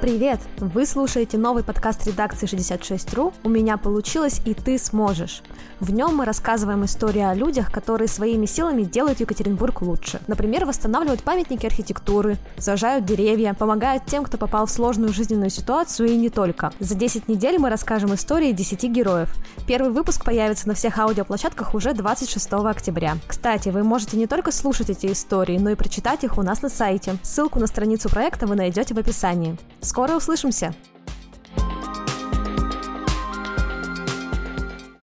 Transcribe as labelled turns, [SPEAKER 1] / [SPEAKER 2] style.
[SPEAKER 1] Привет! Вы слушаете новый подкаст редакции 66.ru «У меня получилось, и ты сможешь». В нем мы рассказываем истории о людях, которые своими силами делают Екатеринбург лучше. Например, восстанавливают памятники архитектуры, сажают деревья, помогают тем, кто попал в сложную жизненную ситуацию и не только. За 10 недель мы расскажем истории 10 героев. Первый выпуск появится на всех аудиоплощадках уже 26 октября. Кстати, вы можете не только слушать эти истории, но и прочитать их у нас на сайте. Ссылку на страницу проекта вы найдете в описании. Скоро услышимся!